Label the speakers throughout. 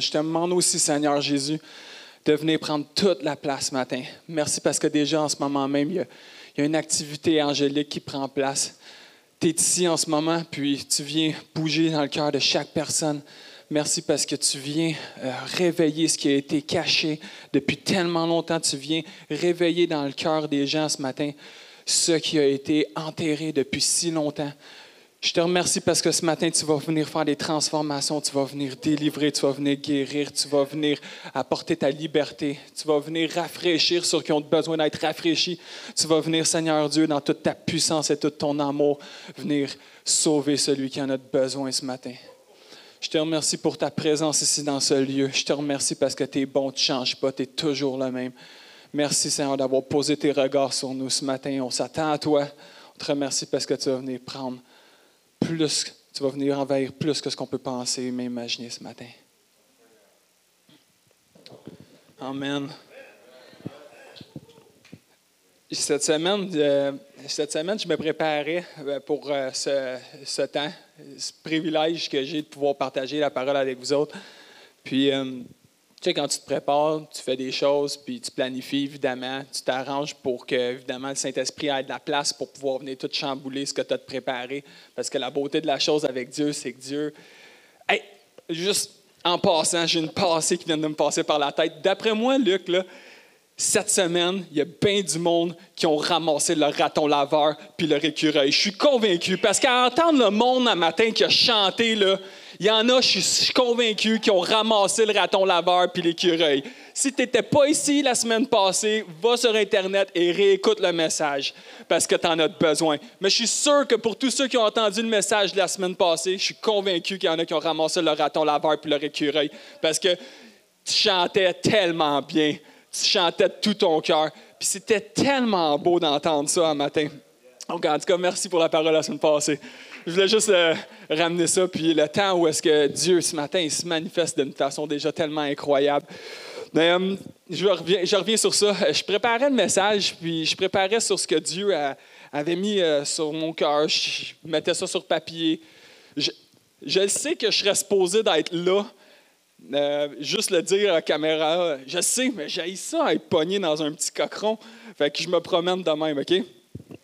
Speaker 1: Je te demande aussi, Seigneur Jésus, de venir prendre toute la place ce matin. Merci parce que déjà en ce moment même, il y a, il y a une activité angélique qui prend place. Tu es ici en ce moment, puis tu viens bouger dans le cœur de chaque personne. Merci parce que tu viens euh, réveiller ce qui a été caché depuis tellement longtemps. Tu viens réveiller dans le cœur des gens ce matin ce qui a été enterré depuis si longtemps. Je te remercie parce que ce matin, tu vas venir faire des transformations, tu vas venir délivrer, tu vas venir guérir, tu vas venir apporter ta liberté, tu vas venir rafraîchir ceux qui ont besoin d'être rafraîchis. Tu vas venir, Seigneur Dieu, dans toute ta puissance et tout ton amour, venir sauver celui qui en a besoin ce matin. Je te remercie pour ta présence ici dans ce lieu. Je te remercie parce que tu es bon, tu ne changes pas, tu es toujours le même. Merci, Seigneur, d'avoir posé tes regards sur nous ce matin. On s'attend à toi. On te remercie parce que tu vas venir prendre plus, tu vas venir envahir plus que ce qu'on peut penser et imaginer ce matin. Amen. Cette semaine, euh, cette semaine, je me préparais euh, pour euh, ce, ce, temps, ce privilège que j'ai de pouvoir partager la parole avec vous autres. Puis, tu sais, quand tu te prépares, tu fais des choses, puis tu planifies, évidemment, tu t'arranges pour que, évidemment, le Saint-Esprit ait de la place pour pouvoir venir tout chambouler ce que tu as préparé. Parce que la beauté de la chose avec Dieu, c'est que Dieu. Hey, juste en passant, j'ai une passée qui vient de me passer par la tête. D'après moi, Luc, là, cette semaine, il y a bien du monde qui ont ramassé leur raton laveur puis leur écureuil. Je suis convaincu parce qu'à entendre le monde un matin qui a chanté, là, il y en a, je suis convaincu, qui ont ramassé le raton laveur puis l'écureuil. Si tu n'étais pas ici la semaine passée, va sur Internet et réécoute le message parce que tu en as besoin. Mais je suis sûr que pour tous ceux qui ont entendu le message la semaine passée, je suis convaincu qu'il y en a qui ont ramassé le raton laveur puis leur écureuil parce que tu chantais tellement bien. Tu chantais de tout ton cœur. Puis c'était tellement beau d'entendre ça un matin. En tout cas, merci pour la parole la semaine passée je voulais juste euh, ramener ça. Puis le temps où est-ce que Dieu, ce matin, il se manifeste d'une façon déjà tellement incroyable. Mais, euh, je, reviens, sur ça. Je préparais le message, puis je préparais sur ce que Dieu avait mis euh, sur mon cœur. Je mettais ça sur papier. Je, sais que je serais supposé d'être là, juste le dire à la caméra. Je sais, mais j'ai ça être pogné dans un petit cochon. Fait que je me promène de même, OK?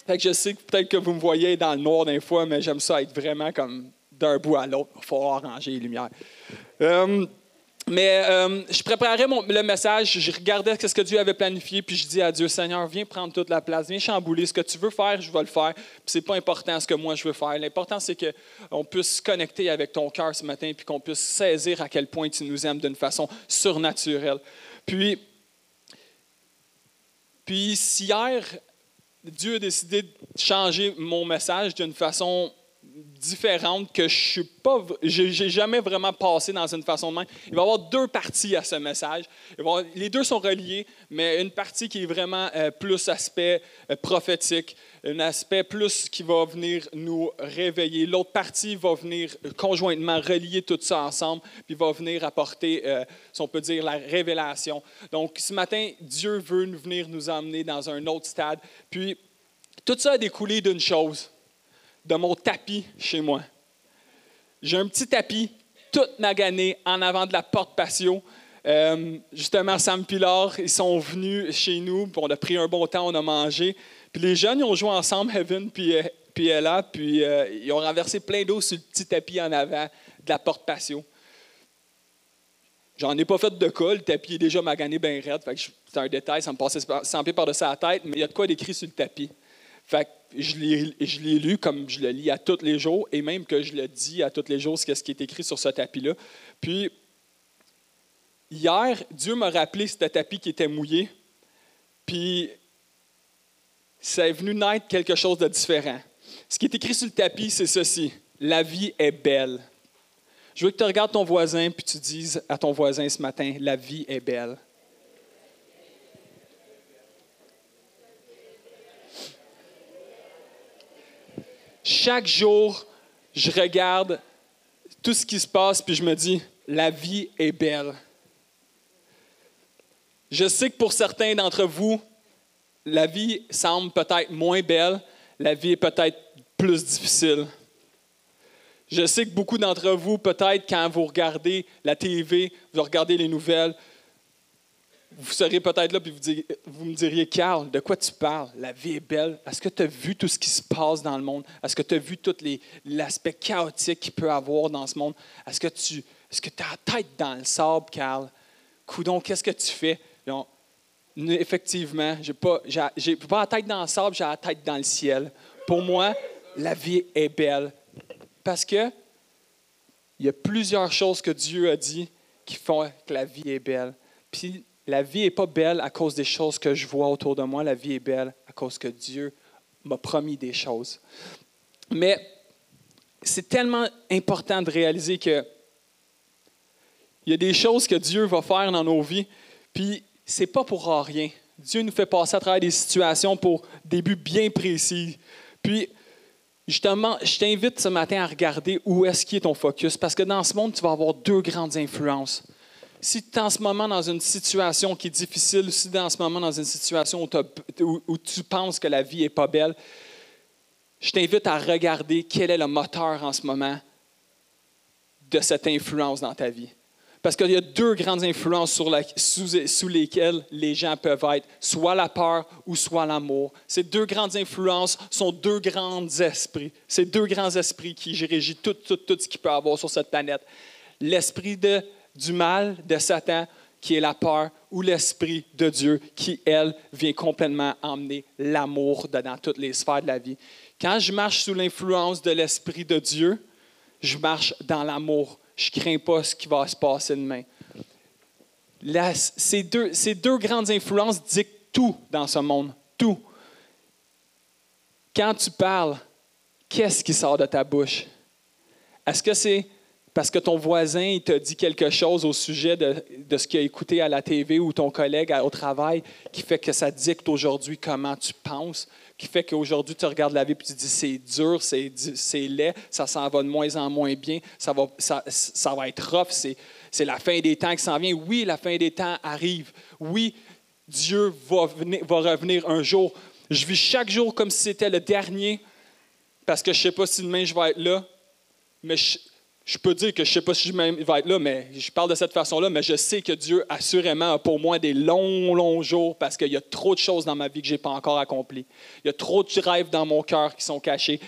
Speaker 1: Fait que je sais que peut-être que vous me voyez dans le noir d'un fois, mais j'aime ça être vraiment comme d'un bout à l'autre. Il faut arranger les lumières. Euh, mais euh, je préparais le message, je regardais ce que Dieu avait planifié, puis je dis à Dieu, Seigneur, viens prendre toute la place, viens chambouler. Ce que tu veux faire, je vais le faire. Puis c'est pas important ce que moi je veux faire. L'important, c'est qu'on puisse se connecter avec ton cœur ce matin, puis qu'on puisse saisir à quel point tu nous aimes d'une façon surnaturelle. Puis, puis hier, Dieu a décidé de changer mon message d'une façon différente que je suis pas, j'ai jamais vraiment passé dans une façon de même. Il va y avoir deux parties à ce message. les deux sont reliés, mais une partie qui est vraiment euh, plus aspect euh, prophétique, un aspect plus qui va venir nous réveiller. L'autre partie va venir conjointement relier tout ça ensemble, puis va venir apporter, euh, si on peut dire, la révélation. Donc, ce matin, Dieu veut venir nous emmener dans un autre stade. Puis, tout ça a découlé d'une chose de mon tapis chez moi. J'ai un petit tapis, tout magané, en avant de la porte patio. Euh, justement, Sam Pilar, ils sont venus chez nous, puis on a pris un bon temps, on a mangé. Puis les jeunes, ils ont joué ensemble, Heaven puis, euh, puis Ella, puis euh, ils ont renversé plein d'eau sur le petit tapis en avant de la porte patio. J'en ai pas fait de cas, le tapis est déjà magané bien raide, c'est un détail, ça me passait sans par-dessus la tête, mais il y a de quoi d'écrit sur le tapis. Fait je l'ai lu comme je le lis à tous les jours et même que je le dis à tous les jours, ce qui est écrit sur ce tapis-là. Puis, hier, Dieu m'a rappelé ce tapis qui était mouillé. Puis, ça est venu naître quelque chose de différent. Ce qui est écrit sur le tapis, c'est ceci. La vie est belle. Je veux que tu regardes ton voisin puis tu dises à ton voisin ce matin, la vie est belle. Chaque jour, je regarde tout ce qui se passe, puis je me dis, la vie est belle. Je sais que pour certains d'entre vous, la vie semble peut-être moins belle, la vie est peut-être plus difficile. Je sais que beaucoup d'entre vous, peut-être quand vous regardez la TV, vous regardez les nouvelles, vous seriez peut-être là et vous, me diriez, Carl, de quoi tu parles? La vie est belle. Est-ce que tu as vu tout ce qui se passe dans le monde? Est-ce que tu as vu tout l'aspect chaotique qu'il peut avoir dans ce monde? Est-ce que tu as la tête dans le sable, Carl? Coudon, qu'est-ce que tu fais? Effectivement, je n'ai pas, pas la tête dans le sable, j'ai la tête dans le ciel. Pour moi, la vie est belle. Parce que il y a plusieurs choses que Dieu a dit qui font que la vie est belle. Puis la vie n'est pas belle à cause des choses que je vois autour de moi, la vie est belle à cause que Dieu m'a promis des choses. Mais c'est tellement important de réaliser que il y a des choses que Dieu va faire dans nos vies, puis c'est pas pour rien. Dieu nous fait passer à travers des situations pour des buts bien précis. Puis, justement, je t'invite ce matin à regarder où est-ce qui est ton focus, parce que dans ce monde, tu vas avoir deux grandes influences si tu es en ce moment dans une situation qui est difficile, si tu es en ce moment dans une situation où, tu penses que la vie n'est pas belle, je t'invite à regarder quel est le moteur en ce moment de cette influence dans ta vie. Parce qu'il y a deux grandes influences sous, lesquelles les gens peuvent être, soit la peur ou soit l'amour. Ces deux grandes influences sont deux grands esprits. Ces deux grands esprits qui régissent tout, tout, tout ce qu'il peut avoir sur cette planète. L'esprit de du mal de Satan, qui est la peur, ou l'Esprit de Dieu, qui, elle, vient complètement emmener l'amour dans toutes les sphères de la vie. Quand je marche sous l'influence de l'Esprit de Dieu, je marche dans l'amour. Je ne crains pas ce qui va se passer demain. ces, deux, ces deux grandes influences dictent tout dans ce monde. Tout. Quand tu parles, qu'est-ce qui sort de ta bouche? Est-ce que c'est parce que ton voisin il te dit quelque chose au sujet de, ce qu'il a écouté à la TV ou ton collègue au travail qui fait que ça dicte aujourd'hui comment tu penses, qui fait qu'aujourd'hui tu regardes la vie et tu dis c'est dur, c'est, laid, ça s'en va de moins en moins bien, ça va, ça, ça va être rough, c'est, c'est la fin des temps qui s'en vient. Oui, la fin des temps arrive. Oui, Dieu va, venir, va revenir un jour. Je vis chaque jour comme si c'était le dernier parce que je ne sais pas si demain je vais être là, mais je, je peux dire que je ne sais pas si je vais être là, mais je parle de cette façon-là, mais je sais que Dieu, assurément, a pour moi des longs, longs jours parce qu'il y a trop de choses dans ma vie que je n'ai pas encore accomplies. Il y a trop de rêves dans mon cœur qui sont cachés,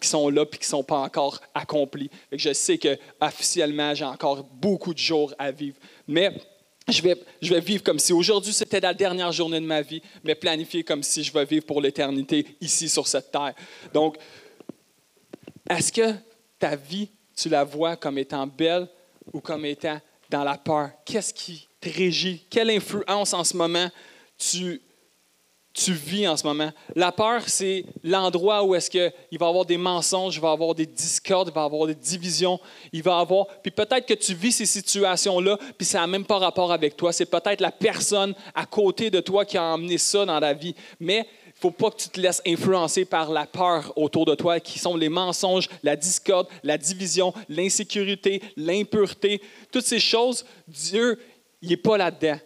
Speaker 1: qui sont là puis qui ne sont pas encore accomplis. Je sais que officiellement, j'ai encore beaucoup de jours à vivre. Mais je vais, je vais vivre comme si aujourd'hui c'était la dernière journée de ma vie, mais planifier comme si je vais vivre pour l'éternité ici sur cette terre. Donc, est-ce que ta vie tu la vois comme étant belle ou comme étant dans la peur? Qu'est-ce qui te régit? Quelle influence en ce moment tu, tu vis en ce moment? La peur, c'est l'endroit où est-ce qu'il va y avoir des mensonges, il va y avoir des discordes, il va y avoir des divisions, il va y avoir... Puis peut-être que tu vis ces situations-là, puis ça n'a même pas rapport avec toi. C'est peut-être la personne à côté de toi qui a emmené ça dans la vie. Mais faut pas que tu te laisses influencer par la peur autour de toi, qui sont les mensonges, la discorde, la division, l'insécurité, l'impureté. Toutes ces choses, Dieu, il n'est pas là-dedans.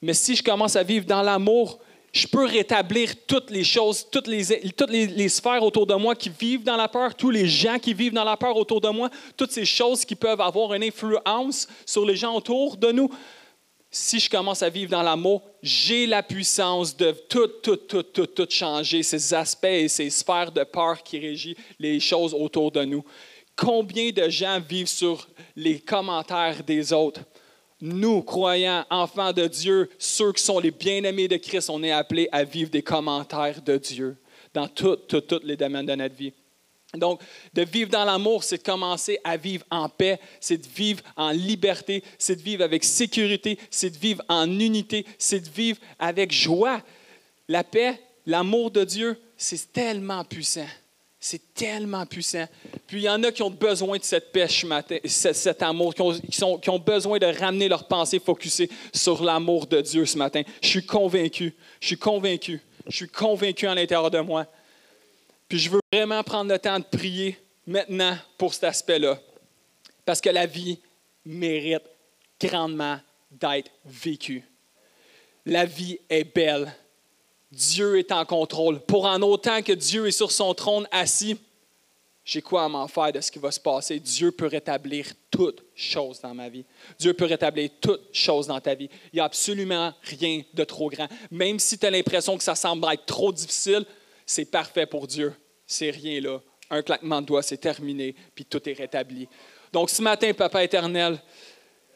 Speaker 1: Mais si je commence à vivre dans l'amour, je peux rétablir toutes les choses, toutes, les, toutes les, sphères autour de moi qui vivent dans la peur, tous les gens qui vivent dans la peur autour de moi, toutes ces choses qui peuvent avoir une influence sur les gens autour de nous si je commence à vivre dans l'amour, j'ai la puissance de tout, tout, tout, tout, tout changer, ces aspects et ces sphères de peur qui régissent les choses autour de nous. Combien de gens vivent sur les commentaires des autres? Nous, croyants, enfants de Dieu, ceux qui sont les bien-aimés de Christ, on est appelés à vivre des commentaires de Dieu dans tous les domaines de notre vie. Donc, de vivre dans l'amour, c'est de commencer à vivre en paix, c'est de vivre en liberté, c'est de vivre avec sécurité, c'est de vivre en unité, c'est de vivre avec joie. La paix, l'amour de Dieu, c'est tellement puissant. C'est tellement puissant. Puis il y en a qui ont besoin de cette paix ce matin, cet amour, qui ont, qui ont besoin de ramener leur pensée focusée sur l'amour de Dieu ce matin. Je suis convaincu, je suis convaincu, je suis convaincu à l'intérieur de moi puis je veux vraiment prendre le temps de prier maintenant pour cet aspect-là. Parce que la vie mérite grandement d'être vécue. La vie est belle. Dieu est en contrôle. Pour en autant que Dieu est sur son trône assis, j'ai quoi à m'en faire de ce qui va se passer? Dieu peut rétablir toutes choses dans ma vie. Dieu peut rétablir toutes choses dans ta vie. Il n'y a absolument rien de trop grand. Même si tu as l'impression que ça semble être trop difficile, c'est parfait pour Dieu. C'est rien là. Un claquement de doigts, c'est terminé, puis tout est rétabli. Donc ce matin, Papa éternel,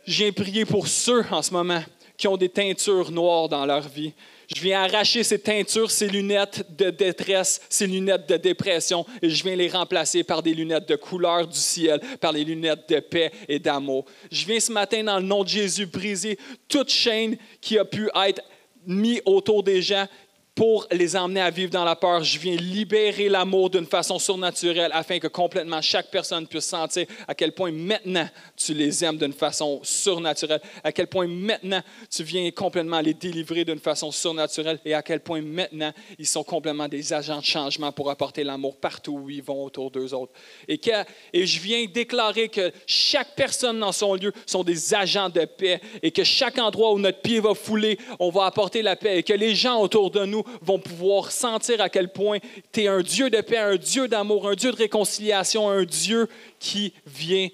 Speaker 1: j'ai prié pour ceux en ce moment qui ont des teintures noires dans leur vie. Je viens arracher ces teintures, ces lunettes de détresse, ces lunettes de dépression, et je viens les remplacer par des lunettes de couleur du ciel, par les lunettes de paix et d'amour. Je viens ce matin, dans le nom de Jésus, briser toute chaîne qui a pu être mise autour des gens, pour les emmener à vivre dans la peur. Je viens libérer l'amour d'une façon surnaturelle afin que complètement chaque personne puisse sentir à quel point maintenant tu les aimes d'une façon surnaturelle, à quel point maintenant tu viens complètement les délivrer d'une façon surnaturelle et à quel point maintenant ils sont complètement des agents de changement pour apporter l'amour partout où ils vont autour d'eux autres. Et, que, et je viens déclarer que chaque personne dans son lieu sont des agents de paix et que chaque endroit où notre pied va fouler, on va apporter la paix et que les gens autour de nous vont pouvoir sentir à quel point tu es un Dieu de paix, un Dieu d'amour, un Dieu de réconciliation, un Dieu qui vient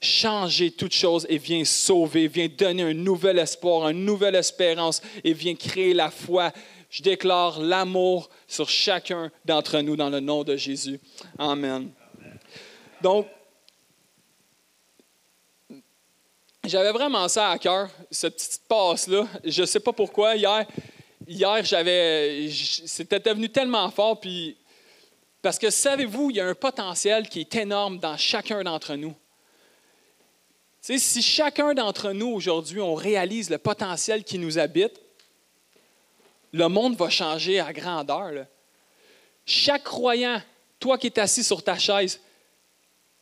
Speaker 1: changer toutes choses et vient sauver, vient donner un nouvel espoir, une nouvelle espérance et vient créer la foi. Je déclare l'amour sur chacun d'entre nous dans le nom de Jésus. Amen. Donc, j'avais vraiment ça à cœur, cette petite passe-là. Je ne sais pas pourquoi. Hier, hier, j'avais, c'était devenu tellement fort, puis parce que savez-vous, il y a un potentiel qui est énorme dans chacun d'entre nous. si chacun d'entre nous aujourd'hui, on réalise le potentiel qui nous habite, le monde va changer à grandeur. Chaque croyant, toi qui es assis sur ta chaise,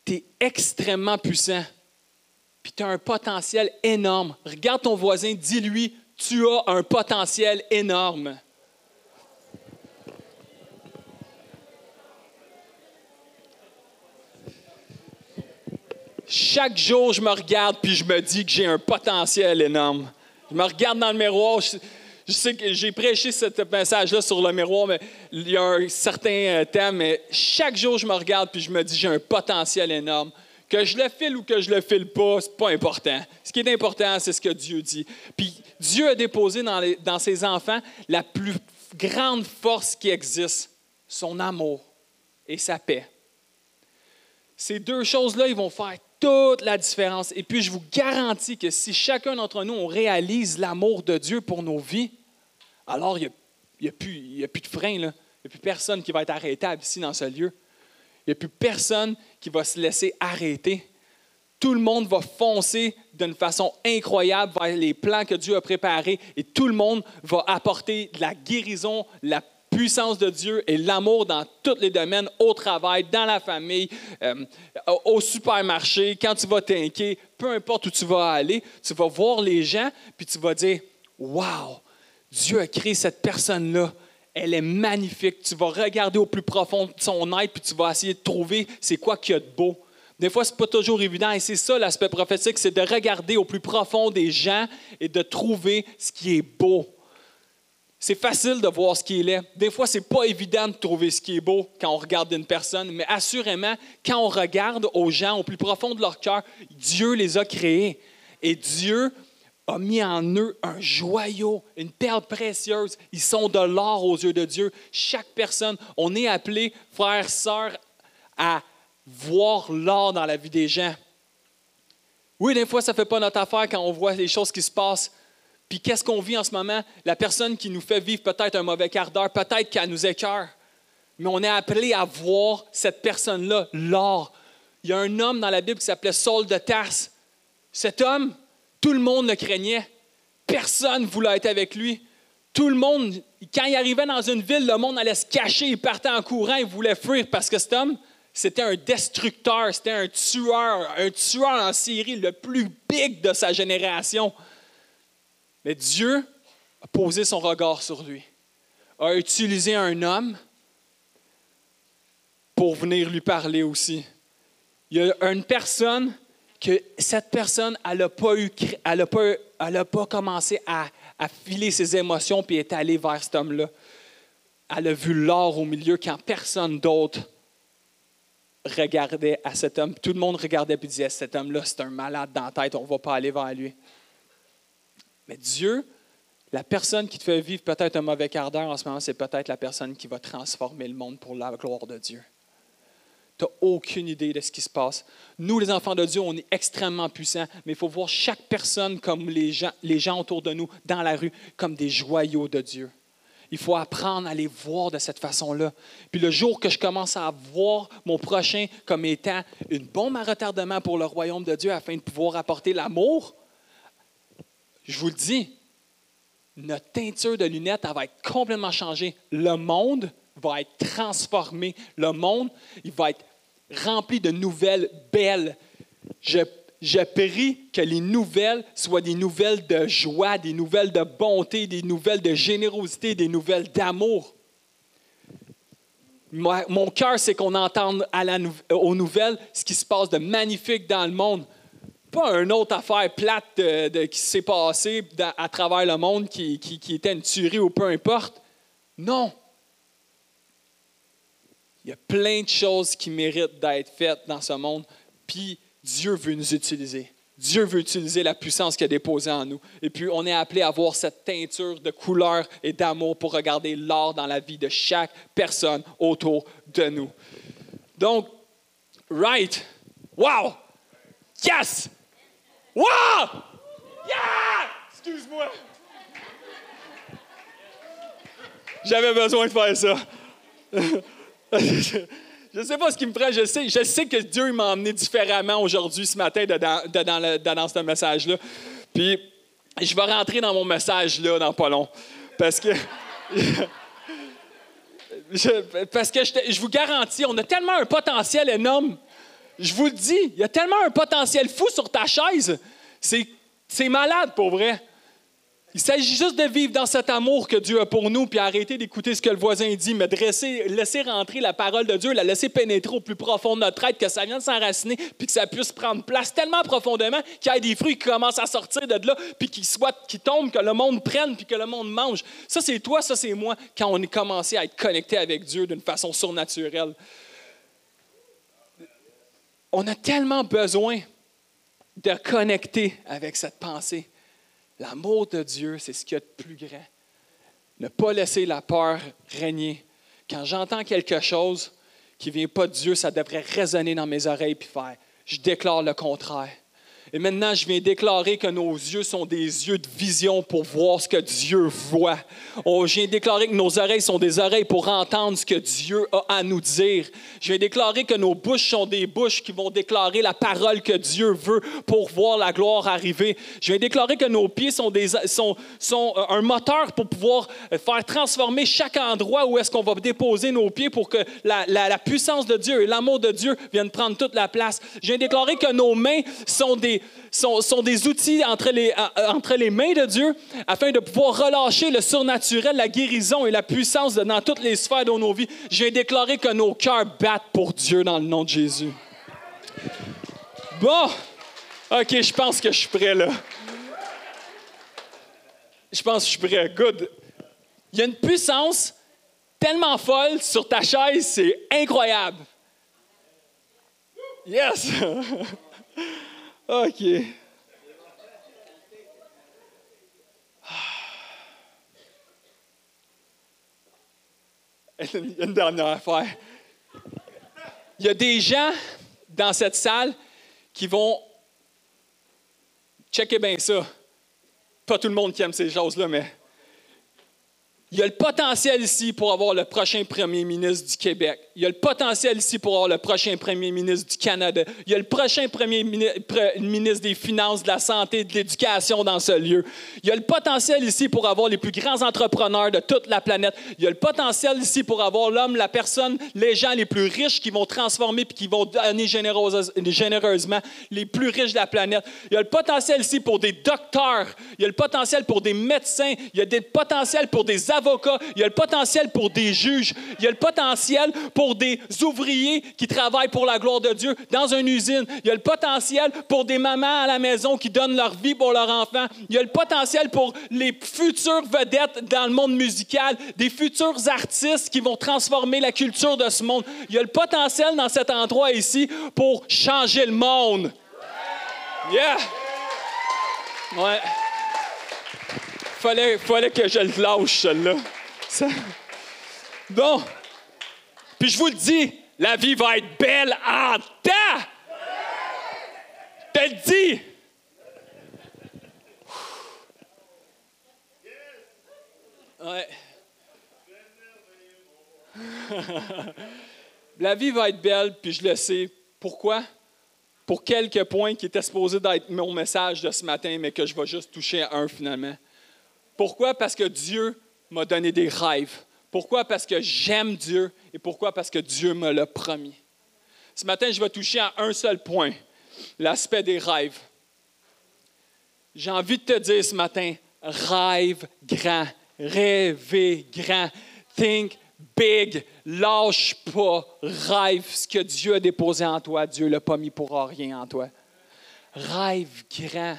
Speaker 1: tu es extrêmement puissant. Puis tu as un potentiel énorme. Regarde ton voisin, dis-lui, tu as un potentiel énorme. Chaque jour, je me regarde puis je me dis que j'ai un potentiel énorme. Je me regarde dans le miroir. Je, sais que j'ai prêché ce message-là sur le miroir, mais il y a un certain euh, thème. Mais chaque jour, je me regarde puis je me dis que j'ai un potentiel énorme. Que je le file ou que je le file pas, c'est pas important. Ce qui est important, c'est ce que Dieu dit. Puis Dieu a déposé dans, ses enfants la plus grande force qui existe, son amour et sa paix. Ces deux choses-là, ils vont faire toute la différence. Et puis, je vous garantis que si chacun d'entre nous, on réalise l'amour de Dieu pour nos vies, alors il n'y a, plus, de frein, il n'y a plus personne qui va être arrêtable ici dans ce lieu. Il n'y a plus personne qui va se laisser arrêter. Tout le monde va foncer d'une façon incroyable vers les plans que Dieu a préparés et tout le monde va apporter de la guérison, la puissance de Dieu et l'amour dans tous les domaines, au travail, dans la famille, euh, au supermarché, quand tu vas t'inquiéter, peu importe où tu vas aller, tu vas voir les gens, puis tu vas dire, Wow, Dieu a créé cette personne-là elle est magnifique. Tu vas regarder au plus profond de son être, puis tu vas essayer de trouver c'est quoi qu'il y a de beau. Des fois, ce n'est pas toujours évident, et c'est ça l'aspect prophétique, c'est de regarder au plus profond des gens et de trouver ce qui est beau. C'est facile de voir ce qui est laid. Des fois, ce n'est pas évident de trouver ce qui est beau quand on regarde une personne, mais assurément, quand on regarde aux gens au plus profond de leur cœur, Dieu les a créés. Et Dieu a mis en eux un joyau, une perle précieuse. Ils sont de l'or aux yeux de Dieu. Chaque personne, on est appelé, frères, sœurs, à voir l'or dans la vie des gens. Oui, des fois, ça ne fait pas notre affaire quand on voit les choses qui se passent. Puis qu'est-ce qu'on vit en ce moment? La personne qui nous fait vivre peut-être un mauvais quart d'heure, peut-être qu'elle nous écœure. Mais on est appelé à voir cette personne-là, l'or. Il y a un homme dans la Bible qui s'appelait Saul de Tarse. Cet homme, tout le monde le craignait. Personne ne voulait être avec lui. Tout le monde, quand il arrivait dans une ville, le monde allait se cacher, il partait en courant, il voulait fuir parce que cet homme, c'était un destructeur, c'était un tueur, un tueur en Syrie, le plus big de sa génération. Mais Dieu a posé son regard sur lui, a utilisé un homme pour venir lui parler aussi. Il y a une personne que cette personne, elle n'a pas, elle pas, elle pas commencé à, à, filer ses émotions puis est allée vers cet homme-là. Elle a vu l'or au milieu quand personne d'autre regardait à cet homme, tout le monde regardait et disait, cet homme-là, c'est un malade dans la tête, on ne va pas aller vers lui. Mais Dieu, la personne qui te fait vivre peut-être un mauvais quart d'heure en ce moment, c'est peut-être la personne qui va transformer le monde pour la gloire de Dieu. Tu n'as aucune idée de ce qui se passe. Nous, les enfants de Dieu, on est extrêmement puissants, mais il faut voir chaque personne comme les gens, les gens autour de nous, dans la rue, comme des joyaux de Dieu. Il faut apprendre à les voir de cette façon-là. Puis le jour que je commence à voir mon prochain comme étant une bombe à retardement pour le royaume de Dieu afin de pouvoir apporter l'amour, je vous le dis, notre teinture de lunettes va être complètement changée. Le monde va être transformé. Le monde, il va être rempli de nouvelles belles. Je prie que les nouvelles soient des nouvelles de joie, des nouvelles de bonté, des nouvelles de générosité, des nouvelles d'amour. Mon cœur, c'est qu'on entende à aux nouvelles ce qui se passe de magnifique dans le monde. Pas une autre affaire plate qui s'est passée à travers le monde qui, qui était une tuerie ou peu importe. Non. Il y a plein de choses qui méritent d'être faites dans ce monde. Puis Dieu veut nous utiliser. Dieu veut utiliser la puissance qu'il a déposée en nous. Et puis, on est appelé à avoir cette teinture de couleur et d'amour pour regarder l'art dans la vie de chaque personne autour de nous. Donc, right? Wow! Yes! Wow! Yeah! Excuse-moi. J'avais besoin de faire ça. Je ne sais pas ce qui me prend. Je sais, je sais que Dieu m'a emmené différemment aujourd'hui, ce matin, dans, ce message-là. Puis, je vais rentrer dans mon message-là dans pas long. Parce que. parce que je, vous garantis, on a tellement un potentiel énorme. Je vous le dis, il y a tellement un potentiel fou sur ta chaise. C'est malade pour vrai. Il s'agit juste de vivre dans cet amour que Dieu a pour nous, puis arrêter d'écouter ce que le voisin dit, mais de laisser rentrer la parole de Dieu, la laisser pénétrer au plus profond de notre être, que ça vienne s'enraciner, puis que ça puisse prendre place tellement profondément qu'il y ait des fruits qui commencent à sortir de là, puis qui, qui tombent, que le monde prenne, puis que le monde mange. Ça, c'est toi, ça, c'est moi, quand on est commencé à être connecté avec Dieu d'une façon surnaturelle. On a tellement besoin de connecter avec cette pensée. L'amour de Dieu, c'est ce qu'il y a de plus grand. Ne pas laisser la peur régner. Quand j'entends quelque chose qui ne vient pas de Dieu, ça devrait résonner dans mes oreilles et faire, je déclare le contraire. Et maintenant, je viens déclarer que nos yeux sont des yeux de vision pour voir ce que Dieu voit. Je viens déclarer que nos oreilles sont des oreilles pour entendre ce que Dieu a à nous dire. Je viens déclarer que nos bouches sont des bouches qui vont déclarer la parole que Dieu veut pour voir la gloire arriver. Je viens déclarer que nos pieds sont, des, sont, sont un moteur pour pouvoir faire transformer chaque endroit où est-ce qu'on va déposer nos pieds pour que la, la, la puissance de Dieu et l'amour de Dieu viennent prendre toute la place. Je viens déclarer que nos mains sont des, sont, des outils entre les, entre les mains de Dieu afin de pouvoir relâcher le surnaturel, la guérison et la puissance dans toutes les sphères de nos vies. Je viens déclarer que nos cœurs battent pour Dieu dans le nom de Jésus. Bon, OK, je pense que je suis prêt là. Je pense que je suis prêt. Good. Il y a une puissance tellement folle sur ta chaise, c'est incroyable. Yes! OK. Il y a une dernière affaire. Il y a des gens dans cette salle qui vont checker bien ça. Pas tout le monde qui aime ces choses-là, mais il y a le potentiel ici pour avoir le prochain premier ministre du Québec. Il y a le potentiel ici pour avoir le prochain premier ministre du Canada. Il y a le prochain premier ministre des Finances, de la Santé, de l'Éducation dans ce lieu. Il y a le potentiel ici pour avoir les plus grands entrepreneurs de toute la planète. Il y a le potentiel ici pour avoir l'homme, la personne, les gens les plus riches qui vont transformer et qui vont donner généreusement les plus riches de la planète. Il y a le potentiel ici pour des docteurs. Il y a le potentiel pour des médecins. Il y a le potentiel pour des avocats il y a le potentiel pour des juges, il y a le potentiel pour des ouvriers qui travaillent pour la gloire de Dieu dans une usine, il y a le potentiel pour des mamans à la maison qui donnent leur vie pour leurs enfants, il y a le potentiel pour les futures vedettes dans le monde musical, des futurs artistes qui vont transformer la culture de ce monde. Il y a le potentiel dans cet endroit ici pour changer le monde. Yeah! Ouais. Fallait, fallait que je le lâche, celle-là. Ça... Bon. Puis je vous le dis, la vie va être belle en temps. Je te le dis. Ouais. la vie va être belle, puis je le sais. Pourquoi? Pour quelques points qui étaient supposés d'être mon message de ce matin, mais que je vais juste toucher à un finalement. Pourquoi? Parce que Dieu m'a donné des rêves. Pourquoi? Parce que j'aime Dieu. Et pourquoi? Parce que Dieu me l'a promis. Ce matin, je vais toucher à un seul point, l'aspect des rêves. J'ai envie de te dire ce matin, rêve grand, rêvez grand, think big, lâche pas, rêve ce que Dieu a déposé en toi. Dieu l'a pas mis pour rien en toi. Rêve grand,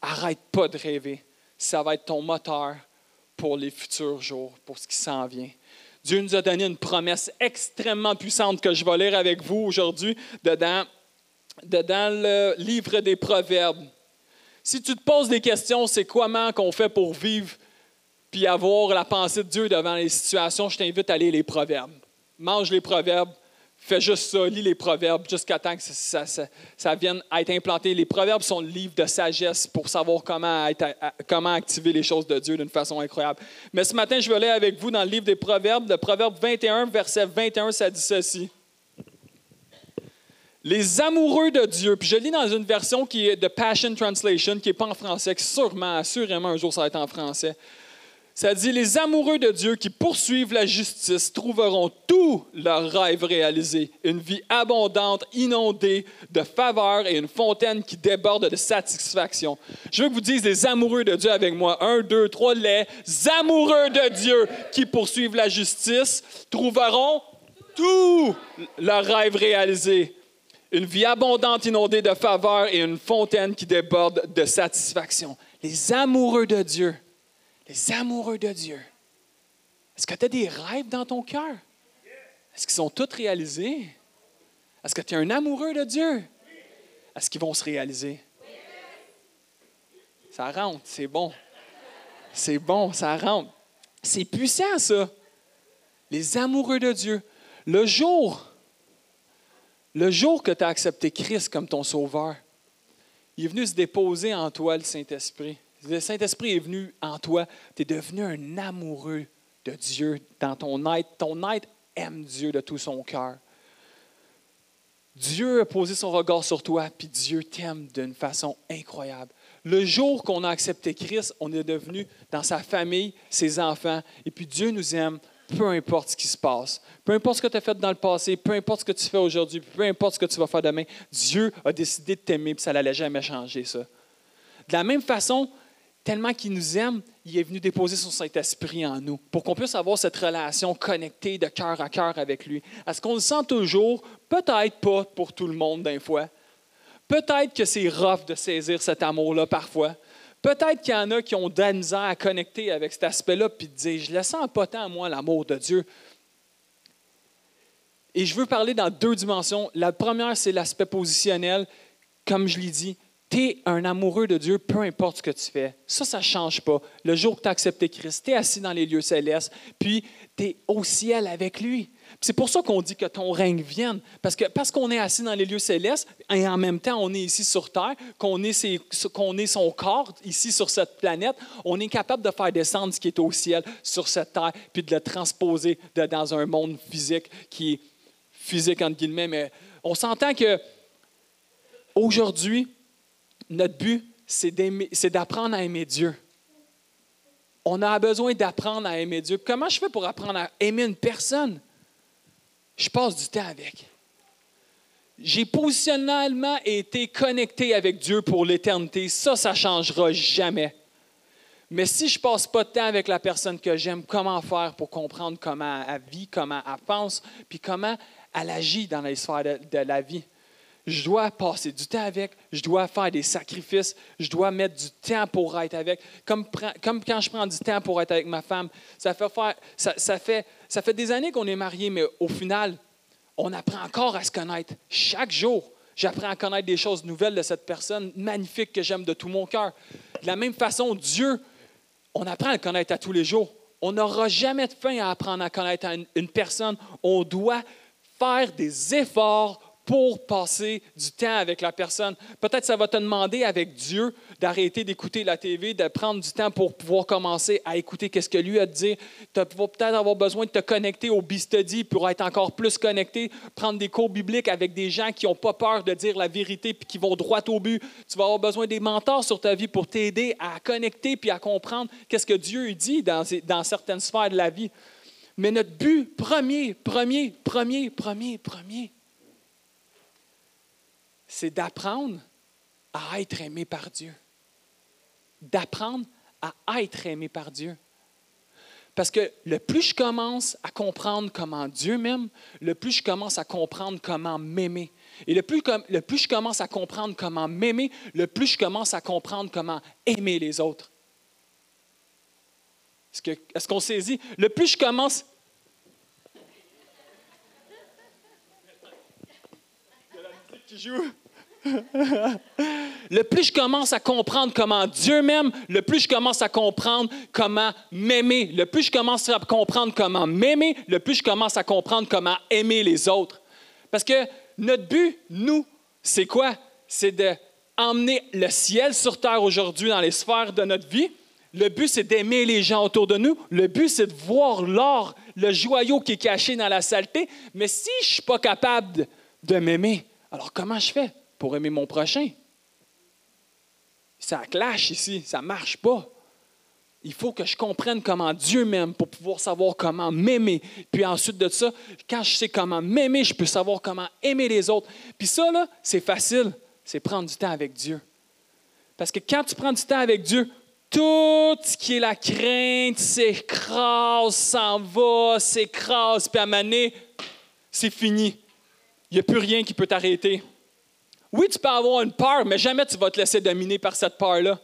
Speaker 1: arrête pas de rêver. Ça va être ton moteur pour les futurs jours, pour ce qui s'en vient. Dieu nous a donné une promesse extrêmement puissante que je vais lire avec vous aujourd'hui dedans, dedans le livre des Proverbes. Si tu te poses des questions, c'est comment qu'on fait pour vivre puis avoir la pensée de Dieu devant les situations, je t'invite à lire les Proverbes. Mange les Proverbes, fais juste ça, lis les Proverbes jusqu'à temps que ça, vienne à être implanté. Les Proverbes sont le livre de sagesse pour savoir comment, comment activer les choses de Dieu d'une façon incroyable. Mais ce matin, je vais aller avec vous dans le livre des Proverbes. Le Proverbe 21, verset 21, ça dit ceci. Les amoureux de Dieu, puis je lis dans une version qui est de Passion Translation, qui n'est pas en français, qui sûrement, assurément un jour ça va être en français. Ça dit, les amoureux de Dieu qui poursuivent la justice trouveront tous leurs rêves réalisés, une vie abondante, inondée de faveur et une fontaine qui déborde de satisfaction. Je veux que vous disiez les amoureux de Dieu avec moi. Un, deux, trois, les amoureux de Dieu qui poursuivent la justice trouveront tous leurs rêves réalisés, une vie abondante, inondée de faveur et une fontaine qui déborde de satisfaction. Les amoureux de Dieu les amoureux de Dieu. Est-ce que tu as des rêves dans ton cœur? Est-ce qu'ils sont tous réalisés? Est-ce que tu es un amoureux de Dieu? Est-ce qu'ils vont se réaliser? Ça rentre, c'est bon. C'est bon, ça rentre. C'est puissant, ça. Les amoureux de Dieu. Le jour, le jour que tu as accepté Christ comme ton sauveur, il est venu se déposer en toi le Saint-Esprit. Le Saint-Esprit est venu en toi. Tu es devenu un amoureux de Dieu dans ton être. Ton être aime Dieu de tout son cœur. Dieu a posé son regard sur toi, puis Dieu t'aime d'une façon incroyable. Le jour qu'on a accepté Christ, on est devenu dans sa famille, ses enfants, et puis Dieu nous aime, peu importe ce qui se passe. Peu importe ce que tu as fait dans le passé, peu importe ce que tu fais aujourd'hui, peu importe ce que tu vas faire demain, Dieu a décidé de t'aimer, puis ça n'allait jamais changer ça. De la même façon, tellement qu'il nous aime, il est venu déposer son Saint-Esprit en nous pour qu'on puisse avoir cette relation connectée de cœur à cœur avec lui. Est-ce qu'on le sent toujours? Peut-être pas pour tout le monde d'un fois. Peut-être que c'est rough de saisir cet amour-là parfois. Peut-être qu'il y en a qui ont de la misère à connecter avec cet aspect-là puis de dire Je le sens pas tant, moi, l'amour de Dieu. Et je veux parler dans deux dimensions. La première, c'est l'aspect positionnel. Comme je l'ai dit, tu es un amoureux de Dieu, peu importe ce que tu fais. Ça, ça ne change pas. Le jour que tu as accepté Christ, tu es assis dans les lieux célestes, puis tu es au ciel avec lui. C'est pour ça qu'on dit que ton règne vienne. Parce qu'on parce qu'on est assis dans les lieux célestes et en même temps, on est ici sur Terre, qu'on est, est son corps ici sur cette planète, on est capable de faire descendre ce qui est au ciel sur cette terre, puis de le transposer dans un monde physique qui est physique, entre guillemets. Mais on s'entend que aujourd'hui, notre but, c'est d'apprendre à aimer Dieu. On a besoin d'apprendre à aimer Dieu. Comment je fais pour apprendre à aimer une personne? Je passe du temps avec. J'ai positionnellement été connecté avec Dieu pour l'éternité. Ça, ça ne changera jamais. Mais si je passe pas de temps avec la personne que j'aime, comment faire pour comprendre comment elle vit, comment elle pense, puis comment elle agit dans les sphères de, la vie? Je dois passer du temps avec, je dois faire des sacrifices, je dois mettre du temps pour être avec. Comme, quand je prends du temps pour être avec ma femme, ça fait des années qu'on est mariés, mais au final, on apprend encore à se connaître chaque jour. J'apprends à connaître des choses nouvelles de cette personne magnifique que j'aime de tout mon cœur. De la même façon, Dieu on apprend à le connaître à tous les jours. On n'aura jamais de fin à apprendre à connaître une, personne. On doit faire des efforts pour passer du temps avec la personne. Peut-être ça va te demander avec Dieu d'arrêter d'écouter la TV, de prendre du temps pour pouvoir commencer à écouter qu'est-ce que lui a à dire. Tu vas peut-être avoir besoin de te connecter au B-Study pour être encore plus connecté, prendre des cours bibliques avec des gens qui n'ont pas peur de dire la vérité puis qui vont droit au but. Tu vas avoir besoin des mentors sur ta vie pour t'aider à connecter puis à comprendre qu'est-ce que Dieu dit dans, dans certaines sphères de la vie. Mais notre but premier, premier, premier, premier, premier, c'est d'apprendre à être aimé par Dieu. D'apprendre à être aimé par Dieu. Parce que le plus je commence à comprendre comment Dieu m'aime, le plus je commence à comprendre comment m'aimer. Et le plus, le plus je commence à comprendre comment m'aimer, le plus je commence à comprendre comment aimer les autres. Est-ce qu'on saisit? Le plus je commence le plus je commence à comprendre comment Dieu m'aime, le plus je commence à comprendre comment m'aimer. Le plus je commence à comprendre comment m'aimer, le plus je commence à comprendre comment aimer les autres. Parce que notre but, nous, c'est quoi? C'est d'emmener le ciel sur terre aujourd'hui dans les sphères de notre vie. Le but, c'est d'aimer les gens autour de nous. Le but, c'est de voir l'or, le joyau qui est caché dans la saleté. Mais si je ne suis pas capable de m'aimer, alors comment je fais? Pour aimer mon prochain? Ça clash ici, ça ne marche pas. Il faut que je comprenne comment Dieu m'aime pour pouvoir savoir comment m'aimer. Puis ensuite de ça, quand je sais comment m'aimer, je peux savoir comment aimer les autres. Puis ça, là, c'est facile, c'est prendre du temps avec Dieu. Parce que quand tu prends du temps avec Dieu, tout ce qui est la crainte s'écrase, s'en va, s'écrase, puis à maner, c'est fini. Il n'y a plus rien qui peut t'arrêter. Oui, tu peux avoir une peur, mais jamais tu vas te laisser dominer par cette peur-là.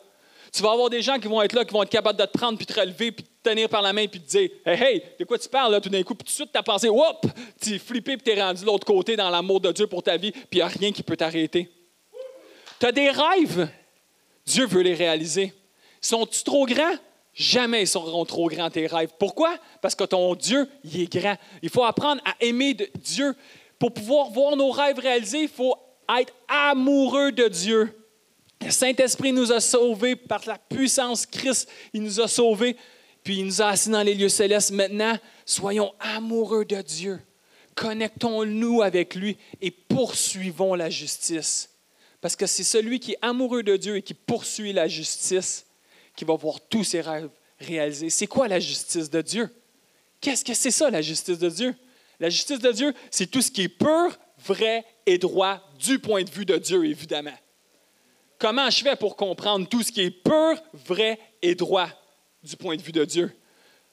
Speaker 1: Tu vas avoir des gens qui vont être là, qui vont être capables de te prendre, puis te relever, puis te tenir par la main, puis te dire Hey, hey, de quoi tu parles là, tout d'un coup? Puis tout de suite, tu as pensé Whoop! Tu es flippé, puis tu es rendu de l'autre côté dans l'amour de Dieu pour ta vie, puis il n'y a rien qui peut t'arrêter. Tu as des rêves? Dieu veut les réaliser. Sont-ils trop grands? Jamais ils seront trop grands tes rêves. Pourquoi? Parce que ton Dieu, il est grand. Il faut apprendre à aimer Dieu. Pour pouvoir voir nos rêves réalisés, il faut être amoureux de Dieu. Le Saint-Esprit nous a sauvés par la puissance Christ. Il nous a sauvés, puis il nous a assis dans les lieux célestes. Maintenant, soyons amoureux de Dieu. Connectons-nous avec lui et poursuivons la justice. Parce que c'est celui qui est amoureux de Dieu et qui poursuit la justice qui va voir tous ses rêves réalisés. C'est quoi la justice de Dieu? Qu'est-ce que c'est ça, la justice de Dieu? La justice de Dieu, c'est tout ce qui est pur, vrai et droit du point de vue de Dieu, évidemment. Comment je fais pour comprendre tout ce qui est pur, vrai et droit du point de vue de Dieu?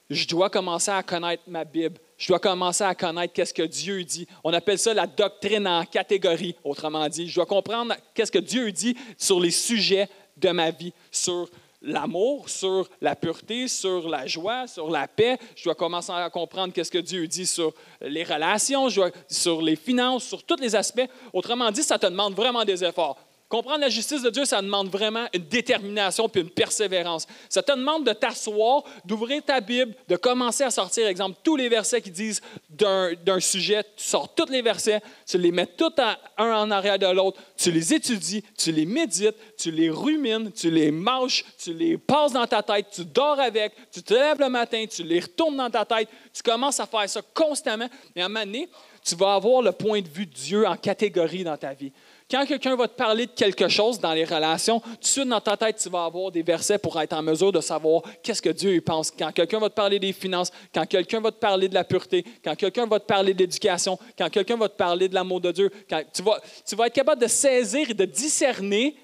Speaker 1: Je dois commencer à connaître ma Bible. Je dois commencer à connaître qu'est-ce que Dieu dit. On appelle ça la doctrine en catégorie, autrement dit. Je dois comprendre qu'est-ce que Dieu dit sur les sujets de ma vie, sur l'amour, sur la pureté, sur la joie, sur la paix. Je dois commencer à comprendre qu'est-ce que Dieu dit sur les relations, sur les finances, sur tous les aspects. Autrement dit, ça te demande vraiment des efforts. Comprendre la justice de Dieu, ça demande vraiment une détermination puis une persévérance. Ça te demande de t'asseoir, d'ouvrir ta Bible, de commencer à sortir, exemple, tous les versets qui disent d'un sujet. Tu sors tous les versets, tu les mets tous un en arrière de l'autre, tu les étudies, tu les médites, tu les rumines, tu les mâches, tu les passes dans ta tête, tu dors avec, tu te lèves le matin, tu les retournes dans ta tête, tu commences à faire ça constamment. Et à un moment donné, tu vas avoir le point de vue de Dieu en catégorie dans ta vie. Quand quelqu'un va te parler de quelque chose dans les relations, tout de dans ta tête, tu vas avoir des versets pour être en mesure de savoir qu'est-ce que Dieu pense. Quand quelqu'un va te parler des finances, quand quelqu'un va te parler de la pureté, quand quelqu'un va te parler de l'éducation, quand quelqu'un va te parler de l'amour de Dieu, tu, vas, tu vas être capable de saisir et de discerner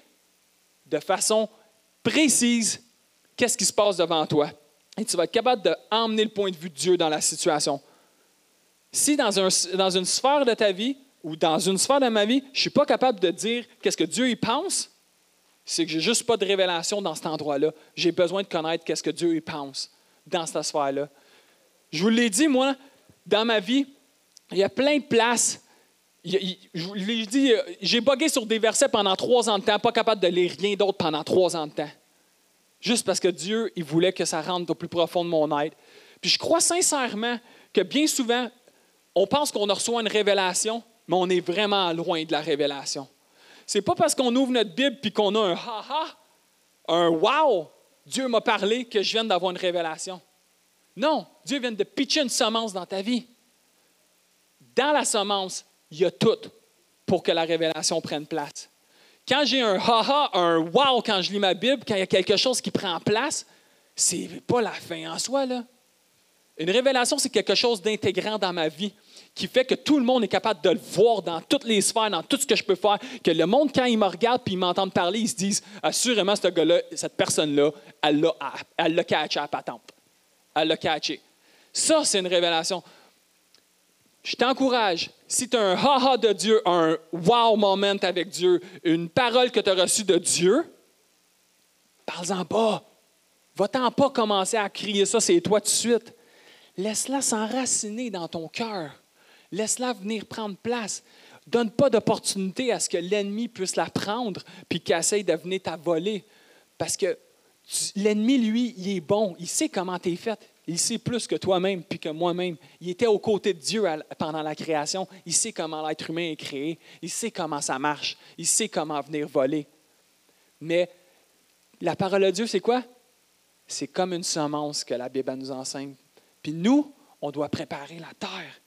Speaker 1: de façon précise qu'est-ce qui se passe devant toi. Et tu vas être capable d'emmener le point de vue de Dieu dans la situation. Si dans, un, dans une sphère de ta vie ou dans une sphère de ma vie, je ne suis pas capable de dire qu'est-ce que Dieu y pense, c'est que j'ai juste pas de révélation dans cet endroit-là. J'ai besoin de connaître qu'est-ce que Dieu y pense dans cette sphère-là. Je vous l'ai dit, moi, dans ma vie, il y a plein de places. Je l'ai dit, j'ai bugué sur des versets pendant trois ans de temps, pas capable de lire rien d'autre pendant trois ans de temps. Juste parce que Dieu, il voulait que ça rentre au plus profond de mon être. Puis je crois sincèrement que bien souvent, on pense qu'on reçoit une révélation, mais on est vraiment loin de la révélation. C'est pas parce qu'on ouvre notre Bible puis qu'on a un ha-ha, un wow, Dieu m'a parlé que je viens d'avoir une révélation. Non, Dieu vient de pitcher une semence dans ta vie. Dans la semence, il y a tout pour que la révélation prenne place. Quand j'ai un ha-ha, un wow quand je lis ma Bible, quand il y a quelque chose qui prend place, c'est pas la fin en soi. Une révélation, c'est quelque chose d'intégrant dans ma vie qui fait que tout le monde est capable de le voir dans toutes les sphères, dans tout ce que je peux faire, que le monde, quand il me regarde puis il m'entend parler, ils se disent assurément, ce gars-là, cette personne-là, elle l'a, elle catché à patente. Elle l'a catché. Ça, c'est une révélation. Je t'encourage, si tu as un ha-ha de Dieu, un wow moment avec Dieu, une parole que tu as reçue de Dieu, parle-en pas. Va-t'en pas commencer à crier ça, c'est toi tout de suite. Laisse-la s'enraciner dans ton cœur. Laisse-la venir prendre place. Donne pas d'opportunité à ce que l'ennemi puisse la prendre puis qu'il essaye de venir t'avoler. Parce que l'ennemi, lui, il est bon. Il sait comment tu es fait. Il sait plus que toi-même puis que moi-même. Il était aux côtés de Dieu pendant la création. Il sait comment l'être humain est créé. Il sait comment ça marche. Il sait comment venir voler. Mais la parole de Dieu, c'est quoi? C'est comme une semence que la Bible nous enseigne. Puis nous, on doit préparer la terre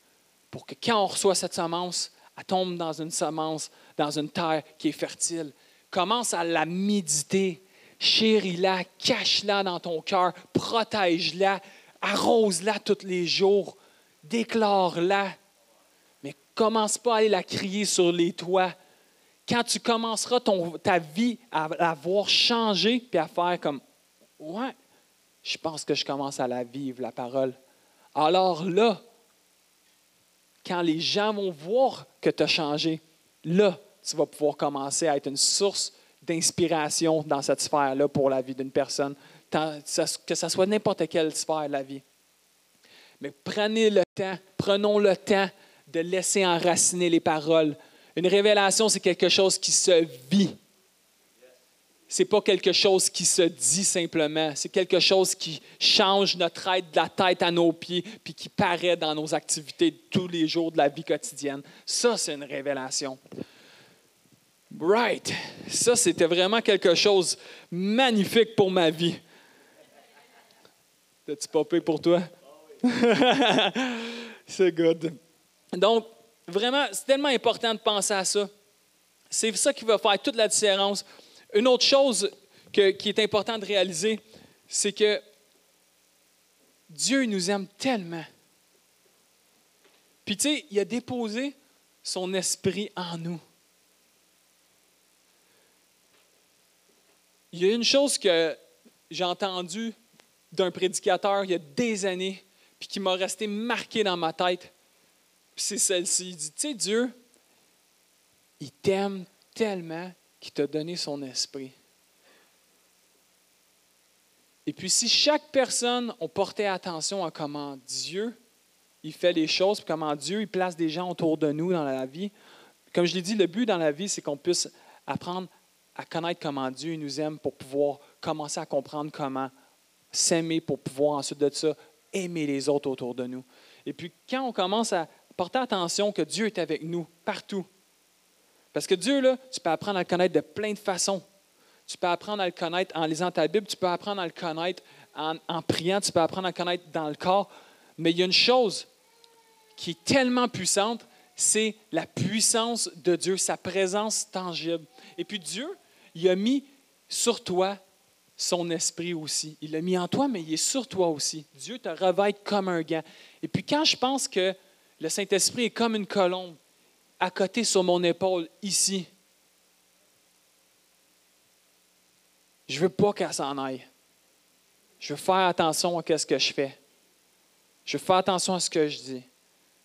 Speaker 1: pour que quand on reçoit cette semence, elle tombe dans une semence, dans une terre qui est fertile. Commence à la méditer. Chéris-la, cache-la dans ton cœur, protège-la, arrose-la tous les jours, déclare-la. Mais commence pas à aller la crier sur les toits. Quand tu commenceras ton, ta vie à la voir changer puis à faire comme Ouais, je pense que je commence à la vivre, la parole. Alors là, quand les gens vont voir que tu as changé, là, tu vas pouvoir commencer à être une source d'inspiration dans cette sphère-là pour la vie d'une personne, que ce soit n'importe quelle sphère de la vie. Mais prenez le temps, prenons le temps de laisser enraciner les paroles. Une révélation, c'est quelque chose qui se vit c'est pas quelque chose qui se dit simplement, c'est quelque chose qui change notre être de la tête à nos pieds, puis qui paraît dans nos activités de tous les jours de la vie quotidienne. Ça, c'est une révélation. Right. Ça, c'était vraiment quelque chose magnifique pour ma vie. T'as-tu popé pour toi? c'est good. Donc, vraiment, c'est tellement important de penser à ça. C'est ça qui va faire toute la différence. Une autre chose qui est importante de réaliser, c'est que Dieu nous aime tellement. Puis tu sais, il a déposé son esprit en nous. Il y a une chose que j'ai entendue d'un prédicateur il y a des années, puis qui m'a resté marqué dans ma tête. C'est celle-ci. Il dit, tu sais, Dieu, il t'aime tellement qui t'a donné son esprit. Et puis si chaque personne, on portait attention à comment Dieu, il fait les choses, comment Dieu, il place des gens autour de nous dans la vie, comme je l'ai dit, le but dans la vie, c'est qu'on puisse apprendre à connaître comment Dieu nous aime pour pouvoir commencer à comprendre comment s'aimer, pour pouvoir ensuite de ça aimer les autres autour de nous. Et puis quand on commence à porter attention que Dieu est avec nous partout, parce que Dieu, là, tu peux apprendre à le connaître de plein de façons. Tu peux apprendre à le connaître en lisant ta Bible, tu peux apprendre à le connaître en, en priant, tu peux apprendre à le connaître dans le corps. Mais il y a une chose qui est tellement puissante, c'est la puissance de Dieu, sa présence tangible. Et puis Dieu, il a mis sur toi son esprit aussi. Il l'a mis en toi, mais il est sur toi aussi. Dieu te revêt comme un gant. Et puis quand je pense que le Saint-Esprit est comme une colombe, à côté sur mon épaule, ici. Je ne veux pas qu'elle s'en aille. Je veux faire attention à ce que je fais. Je veux faire attention à ce que je dis.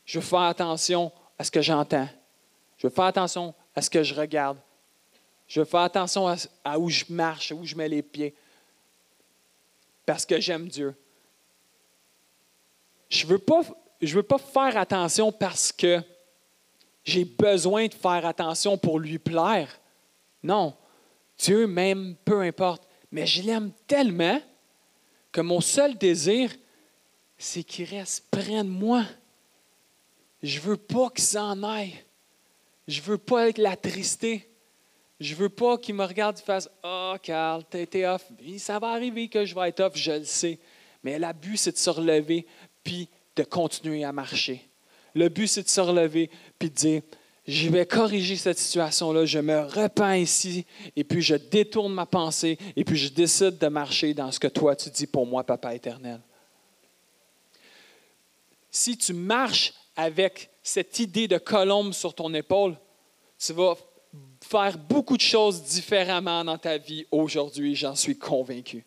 Speaker 1: Je veux faire attention à ce que j'entends. Je veux faire attention à ce que je regarde. Je veux faire attention à, où je marche, où je mets les pieds. Parce que j'aime Dieu. Je ne veux, veux pas faire attention parce que j'ai besoin de faire attention pour lui plaire. Non. Dieu m'aime, peu importe. Mais je l'aime tellement que mon seul désir, c'est qu'il reste près de moi. Je ne veux pas qu'il s'en aille. Je ne veux pas l'attrister. Je ne veux pas qu'il me regarde et fasse Ah, oh, Carl, t'as été off. Ça va arriver que je vais être off, je le sais. Mais le but, c'est de se relever puis de continuer à marcher. Le but, c'est de se relever puis de dire je vais corriger cette situation-là, je me repens ici, et puis je détourne ma pensée, et puis je décide de marcher dans ce que toi tu dis pour moi, Papa éternel. Si tu marches avec cette idée de colombe sur ton épaule, tu vas faire beaucoup de choses différemment dans ta vie aujourd'hui, j'en suis convaincu.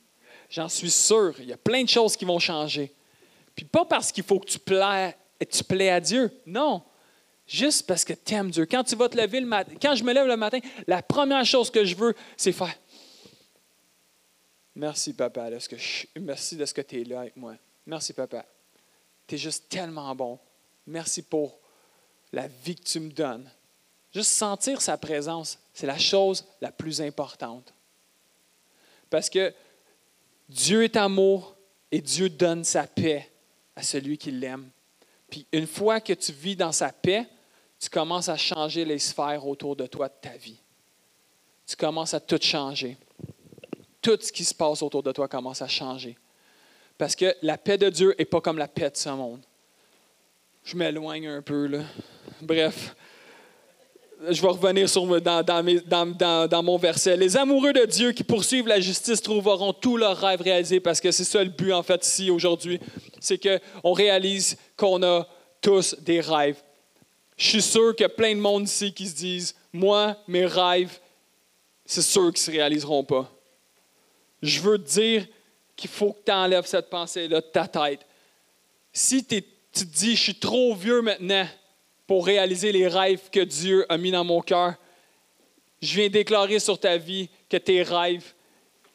Speaker 1: J'en suis sûr, il y a plein de choses qui vont changer. Puis pas parce qu'il faut que tu plais, tu plais à Dieu, non, juste parce que tu aimes Dieu. Quand tu vas te lever le quand je me lève le matin, la première chose que je veux, c'est faire Merci, papa, de ce que merci de ce que tu es là avec moi. Merci, papa. Tu es juste tellement bon. Merci pour la vie que tu me donnes. Juste sentir sa présence, c'est la chose la plus importante. Parce que Dieu est amour et Dieu donne sa paix à celui qui l'aime. Puis une fois que tu vis dans sa paix, tu commences à changer les sphères autour de toi de ta vie. Tu commences à tout changer. Tout ce qui se passe autour de toi commence à changer. Parce que la paix de Dieu n'est pas comme la paix de ce monde. Je m'éloigne un peu, là. Bref, je vais revenir sur, dans, dans, dans, mon verset. Les amoureux de Dieu qui poursuivent la justice trouveront tous leurs rêves réalisés parce que c'est ça le but, en fait, ici, aujourd'hui. C'est qu'on réalise qu'on a tous des rêves. Je suis sûr qu'il y a plein de monde ici qui se disent Moi, mes rêves, c'est sûr qu'ils ne se réaliseront pas. Je veux te dire qu'il faut que tu enlèves cette pensée-là de ta tête. Si tu te dis Je suis trop vieux maintenant pour réaliser les rêves que Dieu a mis dans mon cœur, je viens déclarer sur ta vie que tes rêves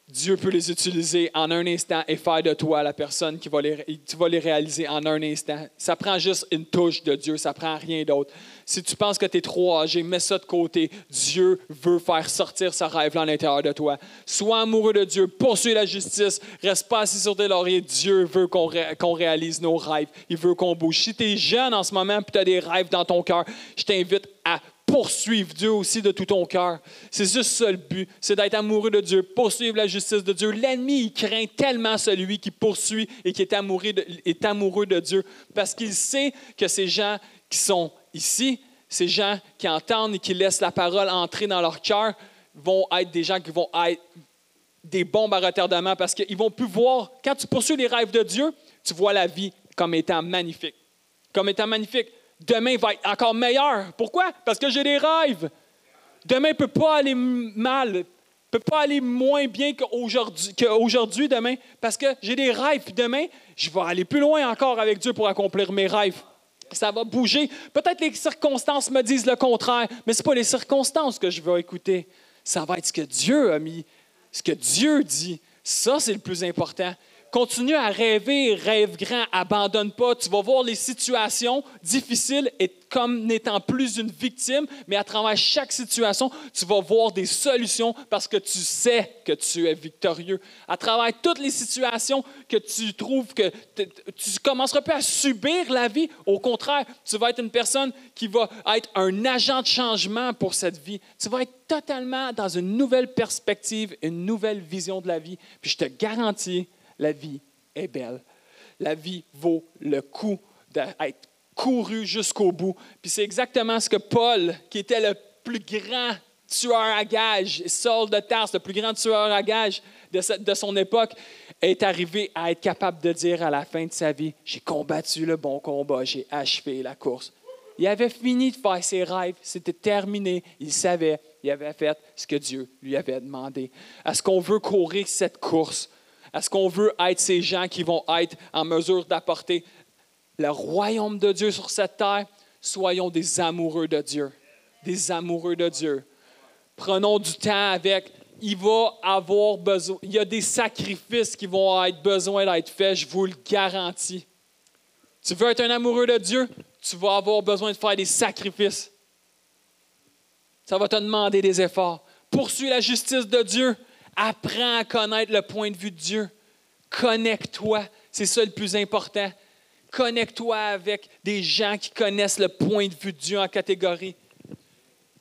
Speaker 1: Dieu peut les utiliser en un instant et faire de toi la personne qui va les, réaliser en un instant. Ça prend juste une touche de Dieu, ça prend rien d'autre. Si tu penses que tu es trop âgé, mets ça de côté. Dieu veut faire sortir ce rêve-là à l'intérieur de toi. Sois amoureux de Dieu, poursuis la justice, reste pas assis sur tes lauriers. Dieu veut qu'on, réalise nos rêves. Il veut qu'on bouge. Si tu es jeune en ce moment et tu as des rêves dans ton cœur, je t'invite à poursuivre Dieu aussi de tout ton cœur. C'est juste ça le but, c'est d'être amoureux de Dieu, poursuivre la justice de Dieu. L'ennemi, il craint tellement celui qui poursuit et qui est amoureux de Dieu parce qu'il sait que ces gens qui sont ici, ces gens qui entendent et qui laissent la parole entrer dans leur cœur, vont être des gens qui vont être des bombes à retardement parce qu'ils vont plus voir, quand tu poursuis les rêves de Dieu, tu vois la vie comme étant magnifique. Comme étant magnifique demain va être encore meilleur. Pourquoi? Parce que j'ai des rêves. Demain ne peut pas aller mal, peut pas aller moins bien qu'aujourd'hui, demain, parce que j'ai des rêves. Demain, je vais aller plus loin encore avec Dieu pour accomplir mes rêves. Ça va bouger. Peut-être les circonstances me disent le contraire, mais ce n'est pas les circonstances que je vais écouter. Ça va être ce que Dieu a mis, ce que Dieu dit. Ça, c'est le plus important. Continue à rêver, rêve grand, abandonne pas. Tu vas voir les situations difficiles et comme n'étant plus une victime, mais à travers chaque situation, tu vas voir des solutions parce que tu sais que tu es victorieux. À travers toutes les situations que tu trouves que tu commenceras pas à subir la vie, au contraire, tu vas être une personne qui va être un agent de changement pour cette vie. Tu vas être totalement dans une nouvelle perspective, une nouvelle vision de la vie. Puis je te garantis, la vie est belle. La vie vaut le coup d'être couru jusqu'au bout. Puis c'est exactement ce que Paul, qui était le plus grand tueur à gages, Saul de Tarse, le plus grand tueur à gages de, de son époque, est arrivé à être capable de dire à la fin de sa vie, j'ai combattu le bon combat, j'ai achevé la course. Il avait fini de faire ses rêves, c'était terminé, il savait, il avait fait ce que Dieu lui avait demandé. Est-ce qu'on veut courir cette course? Est-ce qu'on veut être ces gens qui vont être en mesure d'apporter le royaume de Dieu sur cette terre? Soyons des amoureux de Dieu. Des amoureux de Dieu. Prenons du temps avec. Il va avoir besoin. Il y a des sacrifices qui vont être besoin d'être faits, je vous le garantis. Tu veux être un amoureux de Dieu? Tu vas avoir besoin de faire des sacrifices. Ça va te demander des efforts. Poursuis la justice de Dieu. Apprends à connaître le point de vue de Dieu. Connecte-toi. C'est ça le plus important. Connecte-toi avec des gens qui connaissent le point de vue de Dieu en catégorie.